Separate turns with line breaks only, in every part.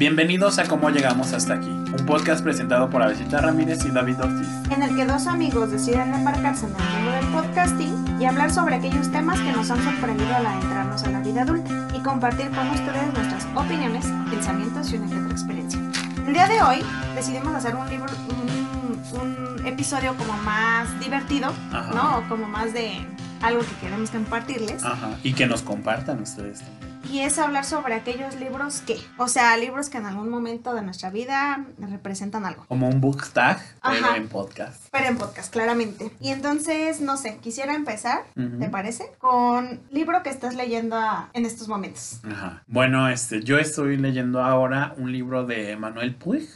Bienvenidos a Cómo Llegamos Hasta Aquí, un podcast presentado por Avesita Ramírez y David Ortiz.
en el que dos amigos deciden embarcarse en el mundo del podcasting y hablar sobre aquellos temas que nos han sorprendido al adentrarnos a la vida adulta y compartir con ustedes nuestras opiniones, pensamientos y una que otra experiencia. El día de hoy decidimos hacer un libro, un, un episodio como más divertido,
Ajá.
¿no? O como más de algo que queremos compartirles.
Ajá. Y que nos compartan ustedes también.
Y es hablar sobre aquellos libros que, o sea, libros que en algún momento de nuestra vida representan algo.
Como un book tag, pero en podcast.
Pero en podcast, claramente. Y entonces, no sé, quisiera empezar. ¿te parece? Con libro que estás leyendo a- en estos momentos.
Ajá. Bueno, este, yo estoy leyendo ahora un libro de Manuel Puig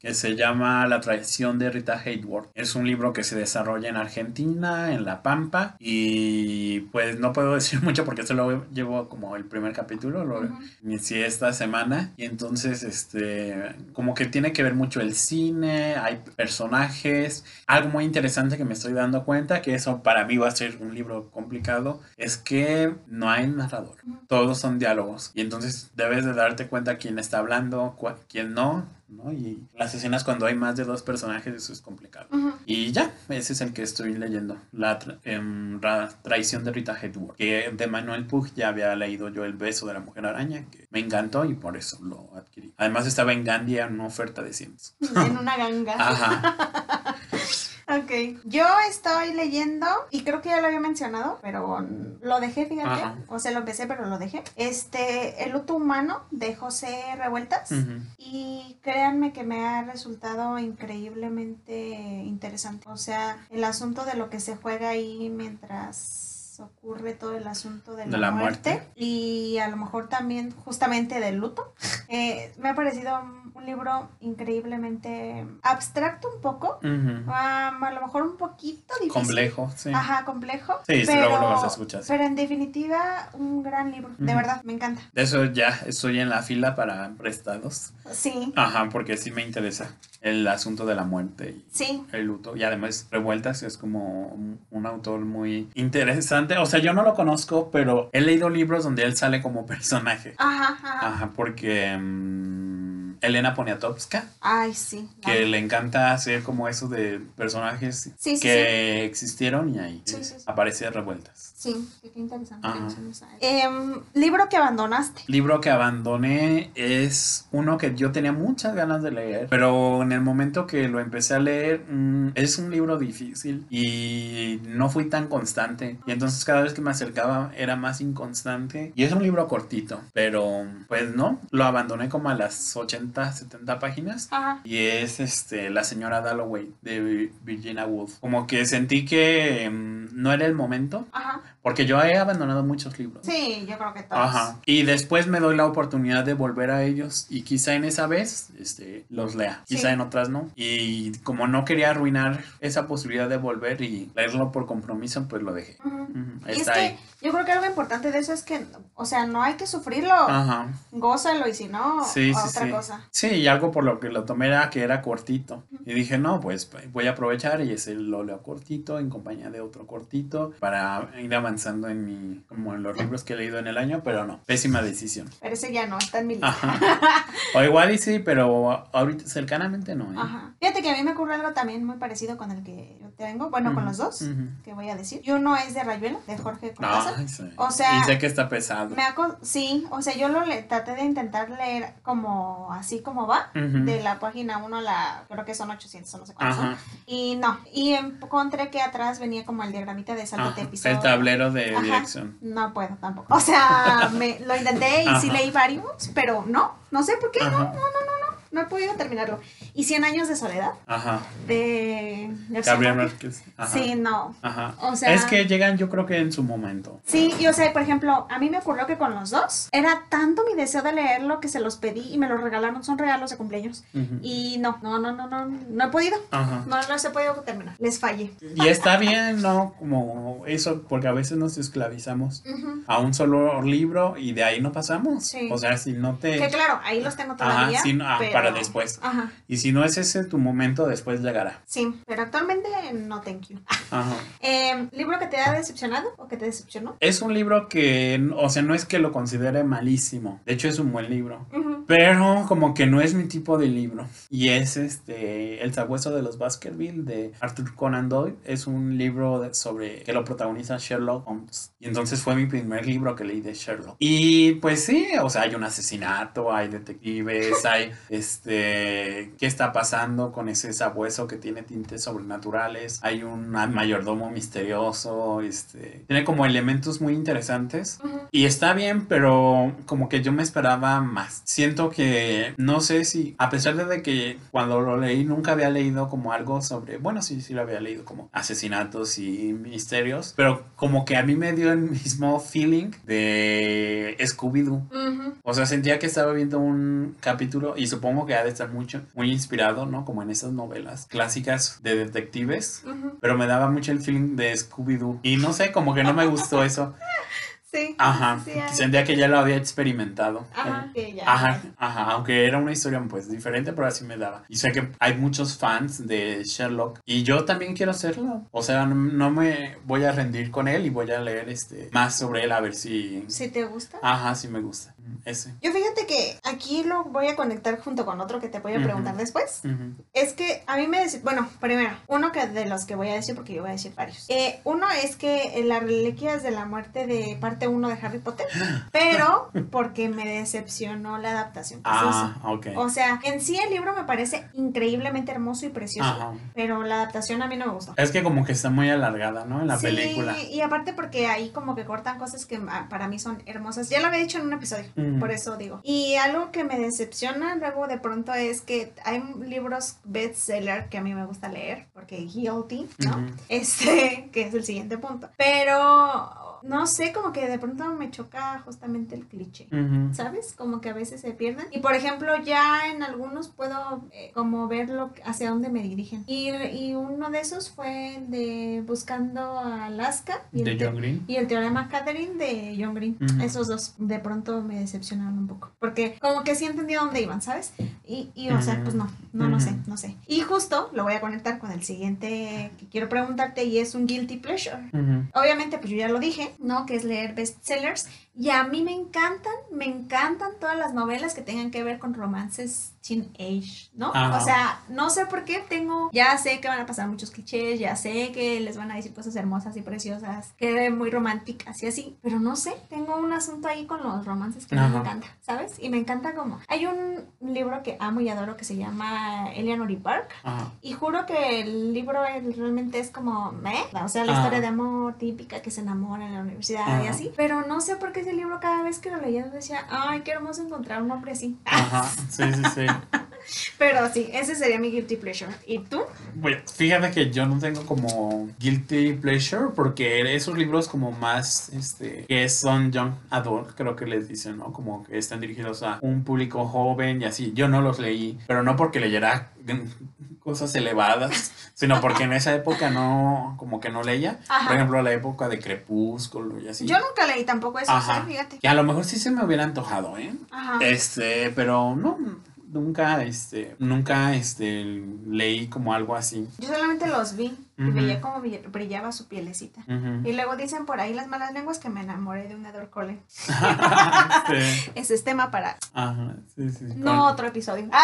que se llama La traición de Rita Hayworth. Es un libro que se desarrolla en Argentina, en La Pampa, y pues no puedo decir mucho porque solo llevo como el primer capítulo, lo
Ujú.
inicié esta semana, y entonces este, como que tiene que ver mucho el cine, hay personajes, algo muy interesante que me estoy dando cuenta, que eso para mí va a ser un libro complicado, es que no hay narrador,
Ujú.
todos son diálogos, y entonces debes de darte cuenta quién está hablando, quién no, ¿no? Y las escenas cuando hay más de dos personajes, eso es complicado. Y ya, ese es el que estoy leyendo, La tra- em, Ra- traición de Rita Hayworth, que de Manuel Puig ya había leído yo El beso de la mujer araña, que me encantó y por eso lo adquirí. Además estaba en Gandhi en una oferta de 100.
En una ganga.
Ajá.
Ok. Yo estoy leyendo, y creo que ya lo había mencionado, pero lo dejé, fíjate.
Ajá.
O sea, lo empecé, pero lo dejé. Este, El luto humano de José Revueltas. Y créanme que me ha resultado increíblemente interesante. O sea, el asunto de lo que se juega ahí mientras ocurre todo el asunto de la,
De la
muerte,
muerte.
y a lo mejor también justamente del luto. Eh, me ha parecido un, libro increíblemente abstracto un poco. A lo mejor un poquito difícil.
Complejo, sí.
Ajá, complejo.
Sí,
pero,
luego lo vas a escuchar, sí.
Pero en definitiva, un gran libro. De verdad, me encanta.
De eso ya estoy en la fila para prestados.
Sí,
Ajá, porque sí me interesa el asunto de la muerte y
sí.
el luto y además Revueltas es como un autor muy interesante. O sea, yo no lo conozco, pero he leído libros donde él sale como personaje.
Ajá, ajá.
Ajá, porque mm, Elena Poniatowska,
Ay, sí.
que le encanta hacer como eso de personajes
Sí, sí,
que existieron y ahí aparece Revueltas.
Sí, qué interesante. Em, libro que abandonaste.
Libro que abandoné es uno que yo tenía muchas ganas de leer, pero en el momento que lo empecé a leer mm, es un libro difícil y no fui tan constante y entonces cada vez que me acercaba era más inconstante y es un libro cortito, pero pues no, lo abandoné como a las 80, 70 páginas
Ajá.
y es este la señora Dalloway de Vi- Virginia Woolf. Como que sentí que mm, no era el momento
Ajá.
Porque yo he abandonado muchos libros.
Sí, yo creo que todos.
Ajá. Y después me doy la oportunidad de volver a ellos y quizá en esa vez este, los lea, quizá
Sí.
en otras no. Y como no quería arruinar esa posibilidad de volver y leerlo por compromiso, pues lo dejé.
Ujú.
Ujú,
Y es que
ahí.
yo creo que algo importante de eso es que, o sea, no hay que sufrirlo.
Ajá.
Gózalo y si no,
Sí, sí,
otra
sí.
cosa.
Sí, y algo por lo que lo tomé era que era cortito. Y dije, no, pues voy a aprovechar y ese lo leo cortito en compañía de otro cortito para ir avanzando en mi, como en los libros que he leído en el año, pero no, pésima decisión.
Pero ese ya no, está en mi lista.
O igual y sí, pero ahorita cercanamente no. ¿eh?
Ajá. Fíjate que a mí me ocurre algo también muy parecido con el que yo tengo, bueno, con los dos, que voy a decir. Y uno es de Rayuela, de Jorge Cortázar.
Ay, sí.
O sea,
y sé que está pesado.
Me sí, o sea, yo lo le traté de intentar leer como así como va, de la página 1 a la, creo que son 800 o no sé cuántos. Y no, y encontré que atrás venía como el diagramita de salto de episodio.
El tablero de
Ajá.
dirección.
No puedo tampoco. O sea, me, lo intenté y sí leí varios, pero no, no sé por qué, no, no, no, no, no, no he podido terminarlo. Y 100 años de soledad
Ajá.
de
Gabriel
Márquez. Sí, no.
Ajá.
O sea-
es que llegan, yo creo que en su momento.
Sí, y o sea, por ejemplo, a mí me ocurrió que con los dos era tanto mi deseo de leerlo que se los pedí y me los regalaron, son regalos de cumpleaños. Y no, no, no, no, no, no he podido.
Ajá.
No los he podido terminar. Les fallé.
Y está bien, ¿no? Como eso, porque a veces nos esclavizamos a un solo libro y de ahí no pasamos.
Sí.
O sea, si no te...
Que claro, ahí los tengo todavía.
Ajá, sí, no, ah,
pero-
para después.
Ajá.
Y si no es ese tu momento, después llegará.
Sí, pero actualmente no thank you.
Ajá.
Eh, ¿Libro que te ha decepcionado o que te decepcionó?
Es un libro que, o sea, no es que lo considere malísimo. De hecho, es un buen libro.
Ujú.
Pero como que no es mi tipo de libro. Y es este El sabueso de los Baskerville de Arthur Conan Doyle. Es un libro sobre que lo protagoniza Sherlock Holmes. Y entonces fue mi primer libro que leí de Sherlock. Y pues sí, o sea, hay un asesinato, hay detectives, hay este qué está pasando con ese sabueso que tiene tintes sobrenaturales. Hay un mayordomo misterioso, este tiene como elementos muy interesantes. Y está bien, pero como que yo me esperaba más. Siento que no sé si, a pesar de que cuando lo leí nunca había leído como algo sobre, bueno, sí, sí lo había leído como asesinatos y misterios, pero como que a mí me dio el mismo feeling de Scooby-Doo. O sea, sentía que estaba viendo un capítulo y supongo que ha de estar mucho, muy inspirado, ¿no? Como en esas novelas clásicas de detectives, pero me daba mucho el feeling de Scooby-Doo. Y no sé, como que no me gustó eso. Ajá. Sentía que ya lo había experimentado. Ajá. ajá, ajá. Aunque era una historia pues diferente, pero así me daba. Y sé que hay muchos fans de Sherlock. Y yo también quiero hacerlo. O sea, no, me voy a rendir con él y voy a leer este más sobre él a ver si.
Si te gusta.
Ajá, sí me gusta. Ese.
Yo fíjate que aquí lo voy a conectar junto con otro que te voy a preguntar después. Es que a mí me decía, bueno, primero, uno que de los que voy a decir, porque yo voy a decir varios. Eh, uno es que las reliquias de la muerte de parte uno de Harry Potter, pero porque me decepcionó la adaptación.
ah, ok.
O sea, en sí el libro me parece increíblemente hermoso y precioso, pero la adaptación a mí no me gustó.
Es que como que está muy alargada, ¿no? En la sí, película.
Y aparte porque ahí como que cortan cosas que ah, para mí son hermosas. Ya lo había dicho en un episodio, por eso digo. Y algo que me decepciona luego de pronto es que hay libros bestseller que a mí me gusta leer, porque Guilty, ¿no? Este, que es el siguiente punto. Pero no sé, como que de pronto me choca justamente el cliché, ¿sabes? Como que a veces se pierden. Y por ejemplo, ya en algunos puedo eh, como ver lo, hacia dónde me dirigen. Y, y, uno de esos fue de Buscando a Alaska.
Y de el John Green.
Y el teorema Catherine de John Green. Esos dos de pronto me decepcionaron un poco. Porque como que sí entendía dónde iban, ¿sabes? Y, y o sea, pues no, no, no sé, no sé. Y justo lo voy a conectar con el siguiente que quiero preguntarte y es un guilty pleasure. Obviamente, pues yo ya lo dije, ¿no? Que es leer bestsellers. Y a mí me encantan, me encantan todas las novelas que tengan que ver con romances age, ¿no? O sea, no sé por qué tengo, ya sé que van a pasar muchos clichés, ya sé que les van a decir cosas hermosas y preciosas, que muy románticas y así, pero no sé, tengo un asunto ahí con los romances que me encanta, ¿sabes? Y me encanta como, hay un libro que amo y adoro que se llama Eleanor y Park, y juro que el libro realmente es como, ¿me? O sea, la historia de amor típica que se enamora en la universidad y así, pero no sé por qué ese libro cada vez que lo leía decía, ay, qué hermoso encontrar un hombre así.
Ajá, sí, sí, sí.
Pero sí, ese sería mi guilty pleasure. ¿Y tú?
Bueno, fíjate que yo no tengo como guilty pleasure porque esos libros como más, este, que son young adult, creo que les dicen, ¿no? Como que están dirigidos a un público joven y así. Yo no los leí, pero no porque leyera cosas elevadas, sino porque en esa época no, como que no leía. Por ejemplo, la época de Crepúsculo y así.
Yo nunca leí tampoco eso, fíjate.
Que a lo mejor sí se me hubiera antojado, ¿eh? Este, pero no, nunca, este, nunca, este, leí como algo así.
Yo solamente los vi y veía cómo brillaba su pielecita. Y luego dicen por ahí las malas lenguas que me enamoré de un Edward Cullen. Ese es tema para...
Ajá, sí, sí.
No otro episodio.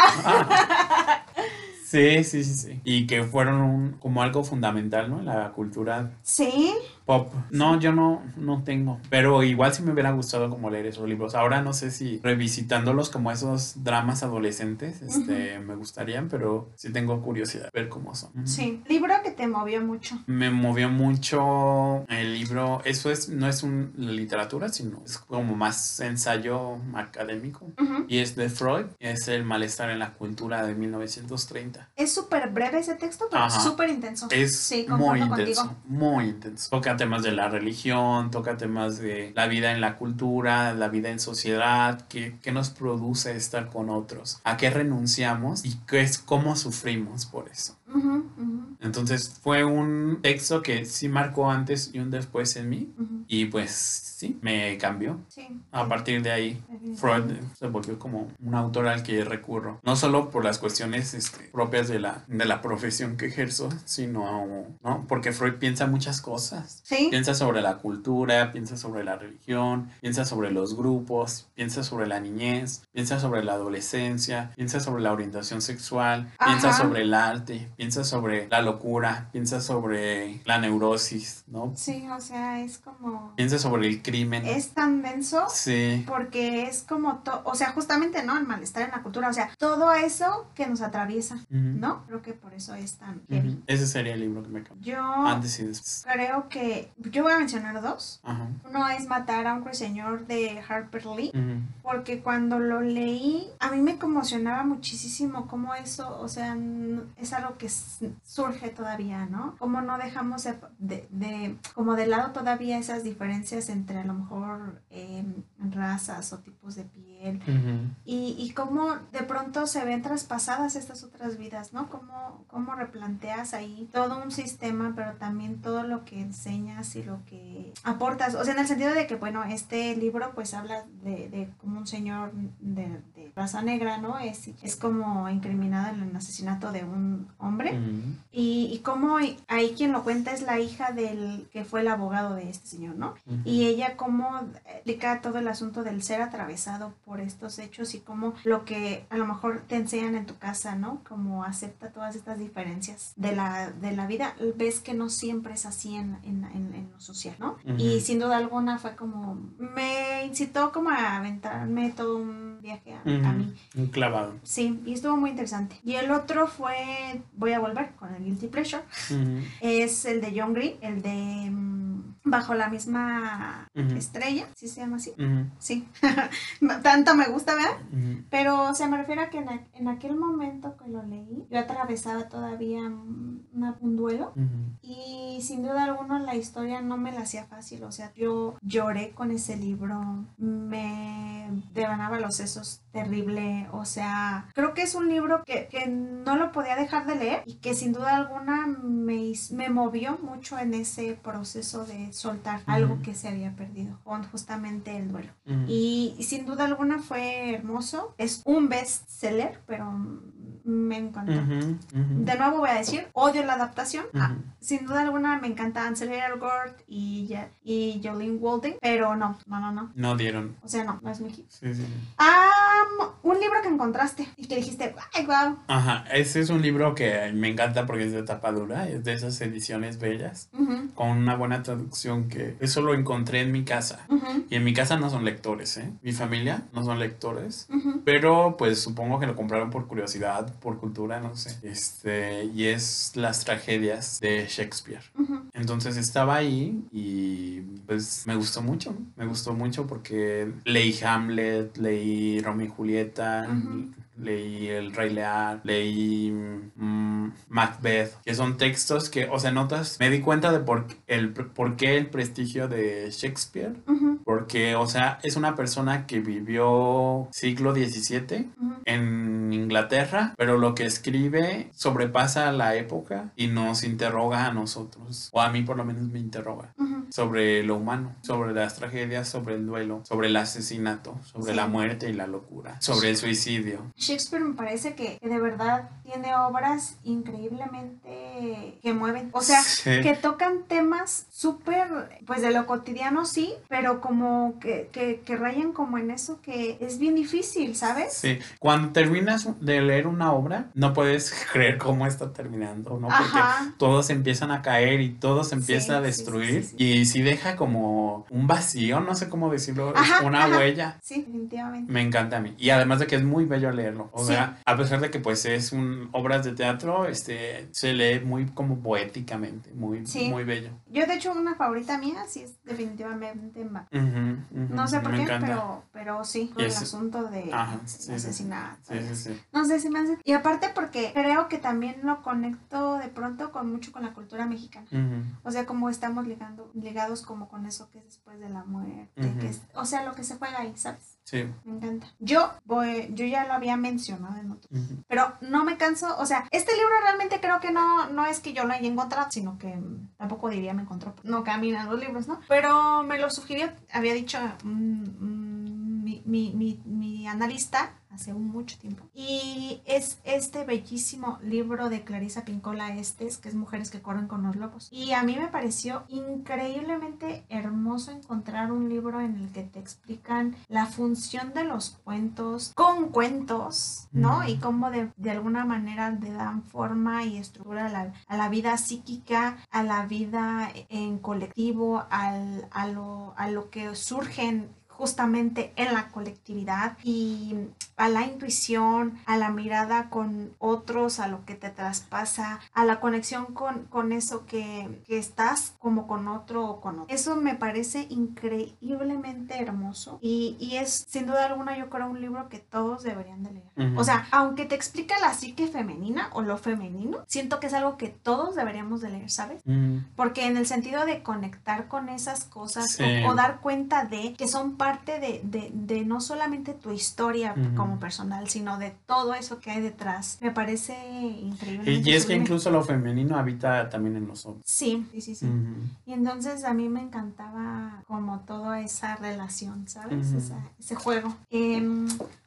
Sí, sí, sí, sí. Y que fueron como algo fundamental, ¿no? En la cultura.
Sí.
Pop. No, yo no, no tengo. Pero igual sí me hubiera gustado como leer esos libros. Ahora no sé si revisitándolos como esos dramas adolescentes, este, me gustarían, pero sí tengo curiosidad de ver cómo son.
Sí. Libro que te movió mucho.
Me movió mucho el libro. Eso es, no es un literatura, sino es como más ensayo académico. Y es de Freud. Es el malestar en la cultura de 1930.
Es súper breve ese texto, pero súper intenso.
Es muy intenso, muy intenso. Toca temas de la religión, toca temas de la vida en la cultura, la vida en sociedad, qué, qué nos produce estar con otros, a qué renunciamos y qué es cómo sufrimos por eso. Entonces fue un texto que sí marcó antes y un después en mí Y pues sí, me cambió.
Sí.
A partir de ahí, Freud se volvió como un autor al que recurro. No solo por las cuestiones este, propias de la, de la profesión que ejerzo, sino, ¿no? Porque Freud piensa muchas cosas.
Sí.
Piensa sobre la cultura, piensa sobre la religión, piensa sobre los grupos, piensa sobre la niñez, piensa sobre la adolescencia, piensa sobre la orientación sexual, piensa sobre el arte, piensa sobre la locura, piensa sobre la neurosis, ¿no?
Sí, o sea, es como...
Piensa sobre el crimen.
Es tan denso
Sí.
porque es como todo, o sea, justamente, ¿no? El malestar en la cultura, o sea, todo eso que nos atraviesa. ¿no? Creo que por eso es tan.
Ese sería el libro que me cambió.
Yo
Antes y después.
creo que, yo voy a mencionar dos.
Ajá.
Uno es Matar a un ruiseñor de Harper Lee. Porque cuando lo leí, a mí me conmocionaba muchísimo cómo eso, o sea, es algo que surge todavía, ¿no? Cómo no dejamos de, de- de- como de lado todavía esas diferencias entre a lo mejor em, razas o tipos de piel
Ujú.
y, y cómo de pronto se ven traspasadas estas otras vidas, ¿no? Cómo, cómo replanteas ahí todo un sistema, pero también todo lo que enseñas y lo que aportas. O sea, en el sentido de que, bueno, este libro pues habla de, de como un señor de, de raza negra, ¿no? Es, es como incriminado en el asesinato de un hombre.
Ujú.
Y, y cómo ahí quien lo cuenta es la hija del que fue el abogado de este señor, ¿no?
Ujú.
Y ella cómo explica todo el asunto del ser atravesado por estos hechos y cómo lo que a lo mejor te enseñan en tu casa, ¿no? Como acepta todas estas diferencias de la, de la vida, ves que no siempre es así en, en, en- en lo social, ¿no?
Ujú.
Y sin duda alguna fue como, me incitó como a aventarme todo un viaje a, a
Ujú.
mí.
Un clavado.
Sí, y estuvo muy interesante. Y el otro fue, voy a volver con el Guilty Pleasure,
Ujú.
es el de John Green, el de mm, Bajo la misma estrella, ¿sí se llama así? Sí. Tanto me gusta, ¿verdad?
Ujú.
Pero, o sea, me refiero a que en, a- en aquel momento que lo leí, yo atravesaba todavía una- un duelo. Y sin duda alguna la historia no me la hacía fácil, o sea, yo lloré con ese libro, me devanaba los sesos terrible, o sea, creo que es un libro que, que no lo podía dejar de leer y que sin duda alguna me, me movió mucho en ese proceso de soltar algo que se había perdido, con justamente el duelo. Y, y sin duda alguna fue hermoso, es un bestseller, pero me encantó. De nuevo voy a decir, odio la adaptación. Ah, sin duda alguna me encanta Ansel Elgort y, y Jolene Walding, pero no, no, no, no.
No dieron.
O sea, no, no es mi hit.
Sí, sí.
Ah, un libro que encontraste y que dijiste, ay, wow.
Ajá, ese es un libro que me encanta porque es de tapa dura, es de esas ediciones bellas, con una buena traducción que eso lo encontré en mi casa. Y en mi casa no son lectores, ¿eh? Mi familia no son lectores. Pero pues supongo que lo compraron por curiosidad, por cultura, no sé. Este, y es las tragedias de Shakespeare. Entonces estaba ahí y pues me gustó mucho, me gustó mucho porque leí Hamlet, leí Romeo y Julieta. Leí El Rey Lear, leí mm, Macbeth, que son textos que, o sea, notas, me di cuenta de por, el, por qué el prestigio de Shakespeare, porque, o sea, es una persona que vivió siglo XVII en Inglaterra, pero lo que escribe sobrepasa la época y nos interroga a nosotros, o a mí por lo menos me interroga. Sobre lo humano, sobre las tragedias, sobre el duelo, sobre el asesinato, sobre
Sí.
la muerte y la locura, sobre el suicidio.
Shakespeare me parece que, que de verdad tiene obras increíblemente que mueven. O sea,
Sí.
que tocan temas súper, pues de lo cotidiano sí, pero como que, que, que rayan como en eso que es bien difícil, ¿sabes?
Sí, cuando terminas de leer una obra, no puedes creer cómo está terminando, ¿no? Porque
Ajá.
todos empiezan a caer y todo se empieza
Sí,
a destruir
sí, sí,
y sí deja como un vacío, no sé cómo decirlo,
Ajá,
una
ajá.
huella.
Sí, definitivamente.
Me encanta a mí. Y además de que es muy bello leerlo. O
Sí.
sea, a pesar de que pues es un obras de teatro, este se lee muy como poéticamente, muy,
Sí.
muy bello.
Yo de hecho una favorita mía sí es definitivamente No sé por
me
qué,
encanta.
pero, pero sí, con el asunto de
Ajá, sí,
asesinato. No sé si me hace... Y aparte porque creo que también lo conecto de pronto con mucho con la cultura mexicana. O sea, como estamos ligando, ligados como con eso que es después de la muerte.
Ujú.
que es, o sea, lo que se juega ahí, ¿sabes?
Sí.
Me encanta. Yo voy, yo ya lo había mencionado en otro.
ujú.
Pero no me canso, o sea, este libro realmente creo que no, no es que yo lo haya encontrado, sino que tampoco diría me encontró, no caminan los libros, ¿no? Pero me lo sugirió, había dicho mm, mm, mi, mi, mi, analista hace mucho tiempo. Y es este bellísimo libro de Clarisa Pincola Estes, que es Mujeres que corren con los lobos. Y a mí me pareció increíblemente hermoso encontrar un libro en el que te explican la función de los cuentos con cuentos, ¿no? Y cómo de, de alguna manera le dan forma y estructura a la, a la vida psíquica, a la vida en colectivo, al, a, lo, a lo que surgen justamente en la colectividad y a la intuición, a la mirada con otros, a lo que te traspasa, a la conexión con, con eso que, que estás como con otro o con otro. Eso me parece increíblemente hermoso y, y, es sin duda alguna yo creo un libro que todos deberían de leer. Uh -huh. O sea, aunque te explica la psique femenina o lo femenino, siento que es algo que todos deberíamos de leer, ¿sabes? Uh -huh. Porque en el sentido de conectar con esas cosas sí. o, o, dar cuenta de que son parte de, de, de no solamente tu historia uh -huh. como personal, sino de todo eso que hay detrás. Me parece increíble.
Y, y es que incluso lo femenino habita también en los hombres.
Sí, sí, sí, sí. Uh -huh. Y entonces a mí me encantaba como toda esa relación, ¿sabes? Uh -huh. esa, ese juego. Eh,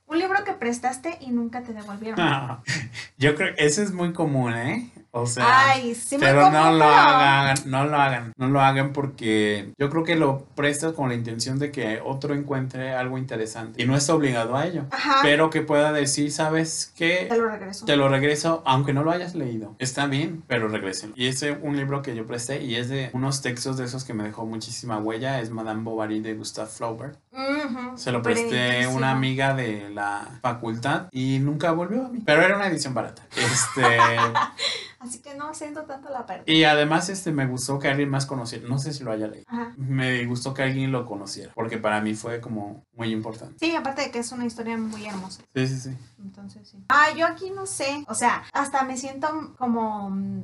un libro que prestaste y nunca te devolvieron.
Ah, yo creo que eso es muy común, ¿eh? O sea,
Ay, sí
pero no lo hagan, no lo hagan, no lo hagan porque yo creo que lo prestas con la intención de que otro encuentre algo interesante y no está obligado a ello,
Ajá.
pero que pueda decir, ¿sabes qué?
Te lo regreso.
Te lo regreso, aunque no lo hayas leído. Está bien, pero regréselo. Y ese es un libro que yo presté y es de unos textos de esos que me dejó muchísima huella, es Madame Bovary de Gustave Flaubert.
Uh -huh.
Se lo presté a una amiga de la facultad y nunca volvió a mí, pero era una edición barata. Este
Así que no siento tanto la pérdida.
Y además este me gustó que alguien más conociera, no sé si lo haya leído.
Ajá.
Me gustó que alguien lo conociera, porque para mí fue como muy importante.
Sí, aparte de que es una historia muy hermosa.
Sí, sí, sí.
Entonces sí. Ah, yo aquí no sé, o sea, hasta me siento como mm,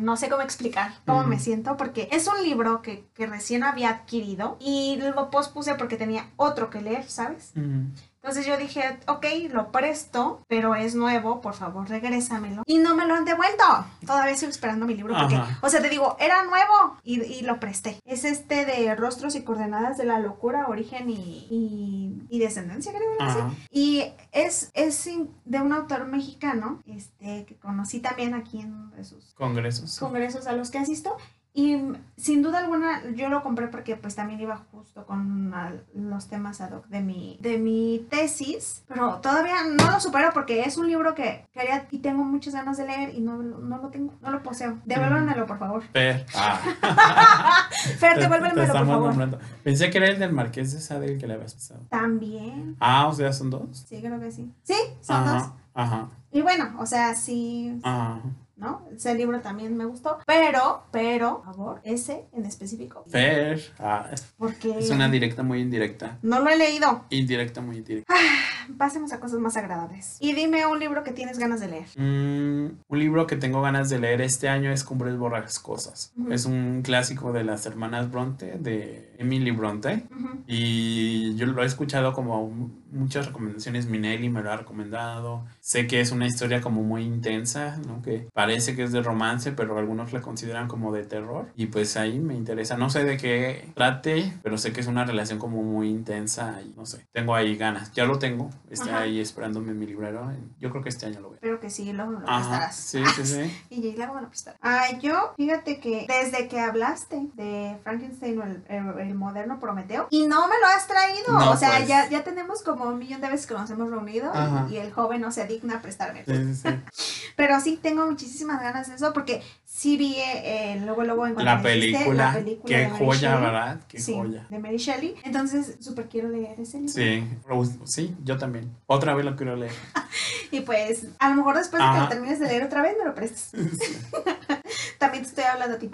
no sé cómo explicar cómo mm. me siento porque es un libro que, que, recién había adquirido y lo pospuse porque tenía otro que leer, ¿sabes? Mm. Entonces yo dije, ok, lo presto, pero es nuevo, por favor, regrésamelo. Y no me lo han devuelto. Todavía sigo esperando mi libro porque, Ajá. o sea, te digo, era nuevo y, y, lo presté. Es este de Rostros y Coordenadas de la Locura, Origen y, y, y Descendencia, creo que así. Y es, es de un autor mexicano, este, que conocí también aquí en uno de sus
congresos.
Congresos a los que asisto. Y sin duda alguna yo lo compré porque pues también iba justo con los temas ad hoc de mi, de mi tesis, pero todavía no lo supero porque es un libro que quería y tengo muchas ganas de leer y no, no lo tengo, no lo poseo. Devuélvemelo, por favor.
Fer, ah.
Fer devuélvemelo, por favor.
Nombrando. Pensé que era el del Marqués de Sade el que le habías pasado.
También.
Ah, o sea, son dos.
Sí, creo que sí. Sí, son
ajá,
dos.
Ajá.
Y bueno, o sea, sí.
Ajá.
¿No? Ese libro también me gustó, pero, pero, por favor, ese en específico.
Fer, ah,
porque
es una directa muy indirecta.
No lo he leído.
Indirecta muy indirecta.
Ah, pasemos a cosas más agradables. Y dime un libro que tienes ganas de leer.
Mm, un libro que tengo ganas de leer este año es Cumbres Borrascosas. Uh -huh. Es un clásico de las hermanas Bronte, de Emily Bronte. Uh -huh. Y yo lo he escuchado como muchas recomendaciones. Minelli me lo ha recomendado. Sé que es una historia como muy intensa, ¿no? Que parece que es de romance, pero algunos la consideran como de terror. Y pues ahí me interesa. No sé de qué trate, pero sé que es una relación como muy intensa. Y no sé, tengo ahí ganas. Ya lo tengo. Está Ajá. ahí esperándome en mi librero. Yo creo que este año lo veo.
Espero que sí, luego me lo prestarás.
Sí, sí, sí.
y luego me lo prestarás. Ah, yo, fíjate que desde que hablaste de Frankenstein o el, el, el moderno Prometeo, y no me lo has traído.
No,
o sea,
pues.
ya, ya tenemos como un millón de veces que nos hemos reunido y, y, el joven no se digna a prestarme.
Sí, sí,
sí. Pero sí tengo muchísimas ganas de eso porque sí vi eh, luego luego en
la película, la película. qué joya Shelley. verdad qué
sí,
joya.
de Mary Shelley. Entonces súper quiero leer ese libro.
Sí. Sí yo también. Otra vez lo quiero leer.
Y pues a lo mejor después de que lo termines de leer otra vez me lo prestas. Sí. también te estoy hablando a ti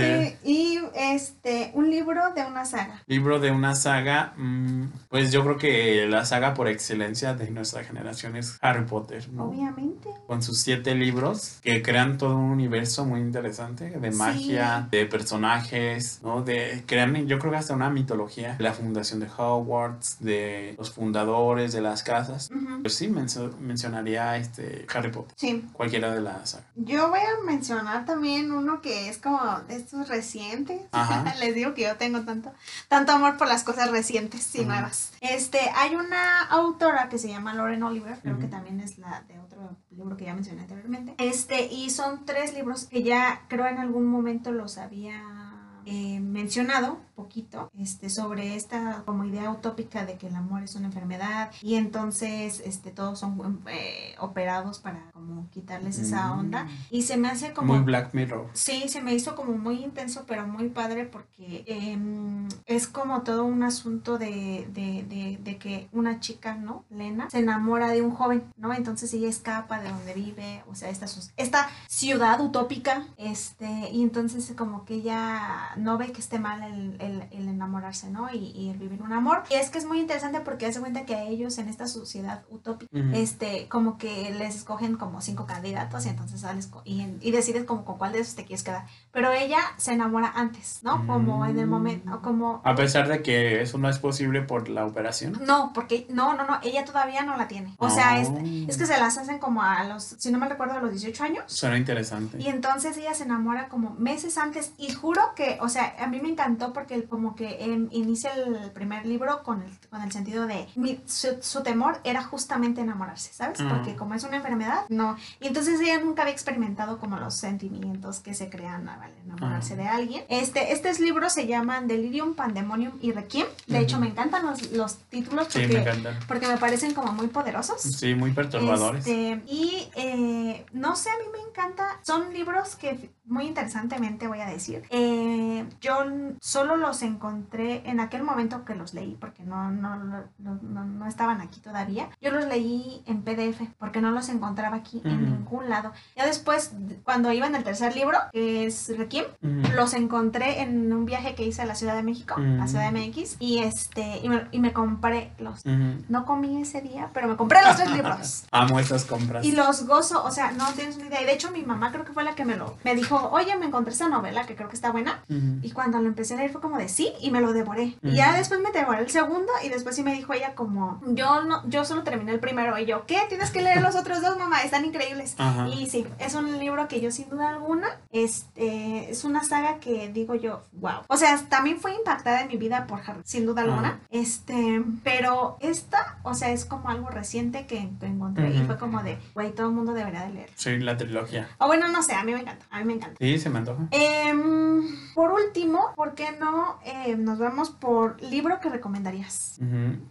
Sí. Y este, un libro de una saga.
Libro de una saga, mm, pues yo creo que la saga por excelencia de nuestra generación es Harry Potter, ¿no?
Obviamente.
Con sus siete libros que crean todo un universo muy interesante de magia, de personajes, ¿no? De crean, yo creo que hasta una mitología la fundación de Hogwarts, de los fundadores de las casas. Pues sí, mencionaría este Harry Potter.
Sí.
Cualquiera de las
Yo voy a mencionar también uno que es como estos recientes. Les digo que yo tengo tanto, tanto amor por las cosas recientes y nuevas. Este, hay una autora que se llama Lauren Oliver, creo que también es la de otro libro que ya mencioné anteriormente. Este, y son tres libros que ya creo en algún momento los había eh, mencionado poquito este, sobre esta como idea utópica de que el amor es una enfermedad y entonces este, todos son eh, operados para como quitarles esa mm. onda y se me hace como...
Muy Black Mirror.
Sí, se me hizo como muy intenso pero muy padre porque em, es como todo un asunto de, de, de, de, que una chica, ¿no? Lena, se enamora de un joven, ¿no? Entonces ella escapa de donde vive, o sea, esta, esta ciudad utópica, este, y entonces como que ella no ve que esté mal el el, enamorarse, ¿no? Y, el vivir un amor. Y es que es muy interesante porque hace cuenta que a ellos en esta sociedad utópica, este, como que les escogen como cinco candidatos y entonces sales y, y, decides como con cuál de esos te quieres quedar. Pero ella se enamora antes, ¿no? Como en el momento, como...
A pesar de que eso no es posible por la operación.
No, porque, no, no, no, ella todavía no la tiene. O sea, es, es que se las hacen como a los, si no me recuerdo, a los 18 años.
Suena interesante.
Y entonces ella se enamora como meses antes y juro que, o sea, a mí me encantó porque como que em, inicia el primer libro con el, con el sentido de su, temor era justamente enamorarse, ¿sabes? Mm. Porque como es una enfermedad, no. Y entonces ella nunca había experimentado como los sentimientos que se crean al enamorarse mm. de alguien. Este, estos libros se llaman Delirium, Pandemonium y Requiem. De hecho, me encantan los, los títulos porque, me porque me parecen como muy poderosos.
Sí, muy perturbadores.
Este, y eh, no sé, a mí me encanta. Son libros que muy interesantemente voy a decir. Eh, yo solo los encontré en aquel momento que los leí, porque no, no, no, no, estaban aquí todavía. Yo los leí en PDF, porque no los encontraba aquí en ningún lado. Ya después, cuando iba en el tercer libro, que es Requiem, los encontré en un viaje que hice a la Ciudad de México, a Ciudad de MX, y, este, y, me, y me compré los. No comí ese día, pero me compré los tres libros.
Amo esas compras.
Y los gozo, o sea, no tienes ni idea. Y de hecho, mi mamá creo que fue la que me lo me dijo, oye, me encontré esa novela que creo que está buena. Y cuando lo empecé a leer fue como de sí, y me lo devoré. Y ya después me devoré el segundo y después sí me dijo ella como, yo no, yo solo terminé el primero y yo, ¿qué? Tienes que leer los otros dos, mamá, están increíbles. Y sí, es un libro que yo sin duda alguna, este, es una saga que digo yo, wow. O sea, también fue impactada en mi vida por Harry, sin duda alguna. Este, pero esta, o sea, es como algo reciente que, encontré y fue como de, güey, todo el mundo debería de leer.
Sí, la trilogía.
O bueno, no sé, a mí me encanta, a mí me encanta.
Sí, se me antoja.
Em, por último, ¿por qué no eh, nos vamos por libro que recomendarías?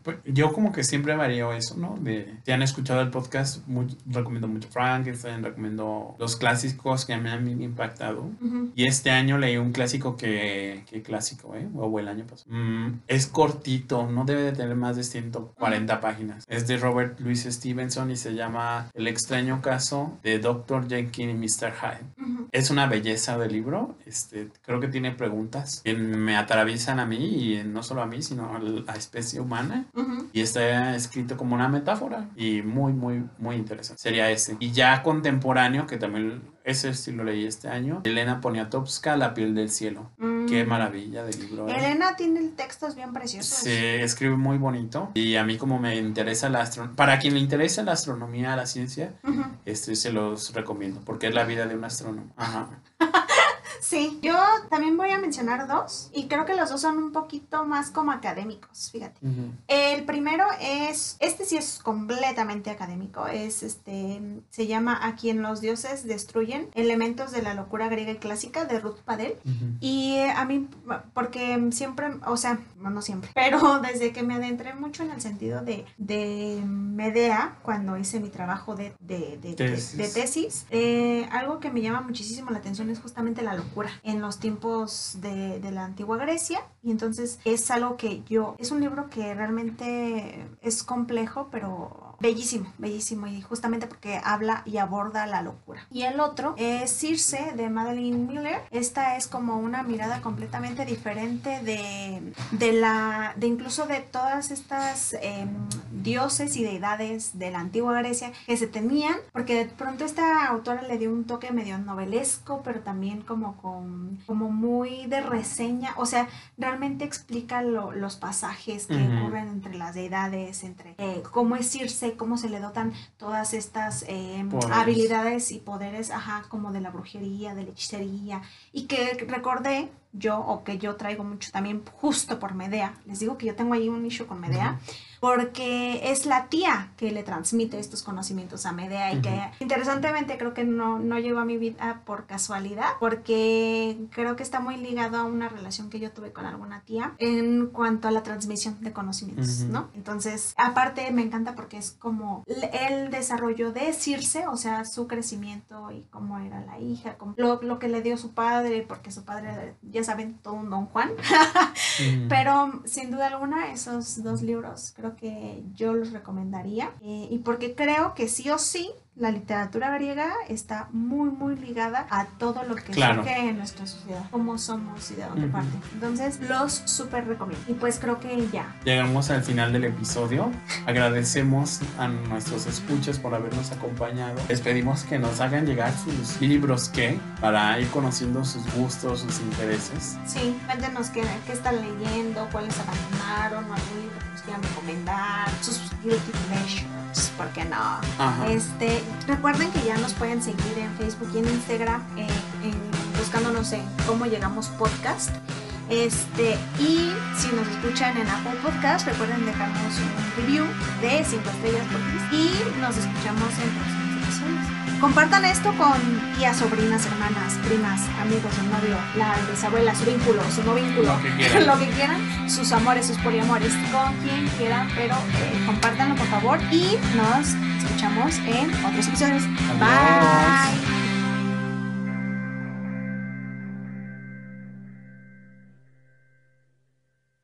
pues yo como que siempre varío eso, ¿no? De, si han escuchado el podcast, recomiendo mucho Frankenstein, recomiendo los clásicos que me han impactado. Y este año leí un clásico que, ¿qué clásico, eh? O el año pasado. Mm, es cortito, no debe de tener más de 140 páginas. Es de Robert Louis Stevenson y se llama El extraño caso de Dr. Jenkins y Mr. Hyde. Es una belleza de libro. Este, creo que tiene preguntas que me atraviesan a mí y no solo a mí, sino a la especie humana. Y está escrito como una metáfora y muy, muy, muy interesante. Sería ese. Y ya contemporáneo, que también ese sí lo leí este año, Elena Poniatowska, La piel del cielo. Mm. Qué maravilla de libro.
¿eh? Elena tiene textos bien preciosos.
Sí, escribe muy bonito. Y a mí como me interesa la astronomía, para quien le interesa la astronomía, la ciencia, este se los recomiendo, porque es la vida de un astrónomo. Ajá.
Sí, yo también voy a mencionar dos y creo que los dos son un poquito más como académicos, fíjate. El primero es, este sí es completamente académico, es este, se llama A quien los dioses destruyen, elementos de la locura griega y clásica de Ruth Padel. Y a mí, porque siempre, o sea, no siempre, pero desde que me adentré mucho en el sentido de, de Medea, cuando hice mi trabajo de, de, de tesis, eh, algo que me llama muchísimo la atención es justamente la locura en los tiempos de, de, la antigua Grecia y entonces es algo que yo, es un libro que realmente es complejo, pero bellísimo, bellísimo, y justamente porque habla y aborda la locura. Y el otro es Circe de Madeline Miller. Esta es como una mirada completamente diferente de, de la, de incluso de todas estas em, dioses y deidades de la antigua Grecia que se tenían, porque de pronto esta autora le dio un toque medio novelesco, pero también como con, como muy de reseña, o sea, realmente explica los pasajes que ocurren entre las deidades, entre eh, cómo es Circe, cómo se le dotan todas estas em, habilidades y poderes, ajá, como de la brujería, de la hechicería, y que recordé yo, o que yo traigo mucho también justo por Medea, les digo que yo tengo ahí un issue con Medea, porque es la tía que le transmite estos conocimientos a Medea y que interesantemente creo que no, no llegó a mi vida por casualidad, porque creo que está muy ligado a una relación que yo tuve con alguna tía en cuanto a la transmisión de conocimientos, ¿no? Entonces, aparte me encanta porque es como el desarrollo de Circe, o sea, su crecimiento y cómo era la hija, lo, lo que le dio su padre, porque su padre, ya saben, todo un don Juan, pero sin duda alguna esos dos libros creo que yo los recomendaría. Eh, y porque creo que sí o sí la literatura griega está muy, muy ligada a todo lo que surge en nuestra sociedad, cómo somos y de dónde parte. Entonces, los súper recomiendo. Y pues creo que ya.
Llegamos al final del episodio. Agradecemos a nuestros escuchas por habernos acompañado. Les pedimos que nos hagan llegar sus libros que para ir conociendo sus gustos, sus intereses.
Sí, cuéntenos qué, qué están leyendo, cuáles abandonaron, algún libro quieran recomendar, sus guilty pleasures, ¿por qué no? Este, recuerden que ya nos pueden seguir en Facebook y en Instagram eh, buscándonos en cómo llegamos podcast. Este, y si nos escuchan en Apple Podcast, recuerden dejarnos un review de 5 estrellas por y nos escuchamos en. Compartan esto con tías, sobrinas, hermanas, primas, amigos, su novio, la bisabuela, su vínculo, su no vínculo, lo que quieran, lo que quieran sus amores, sus poliamores, con quien quieran, pero eh, compártanlo por favor y nos escuchamos en otros episodios. Bye.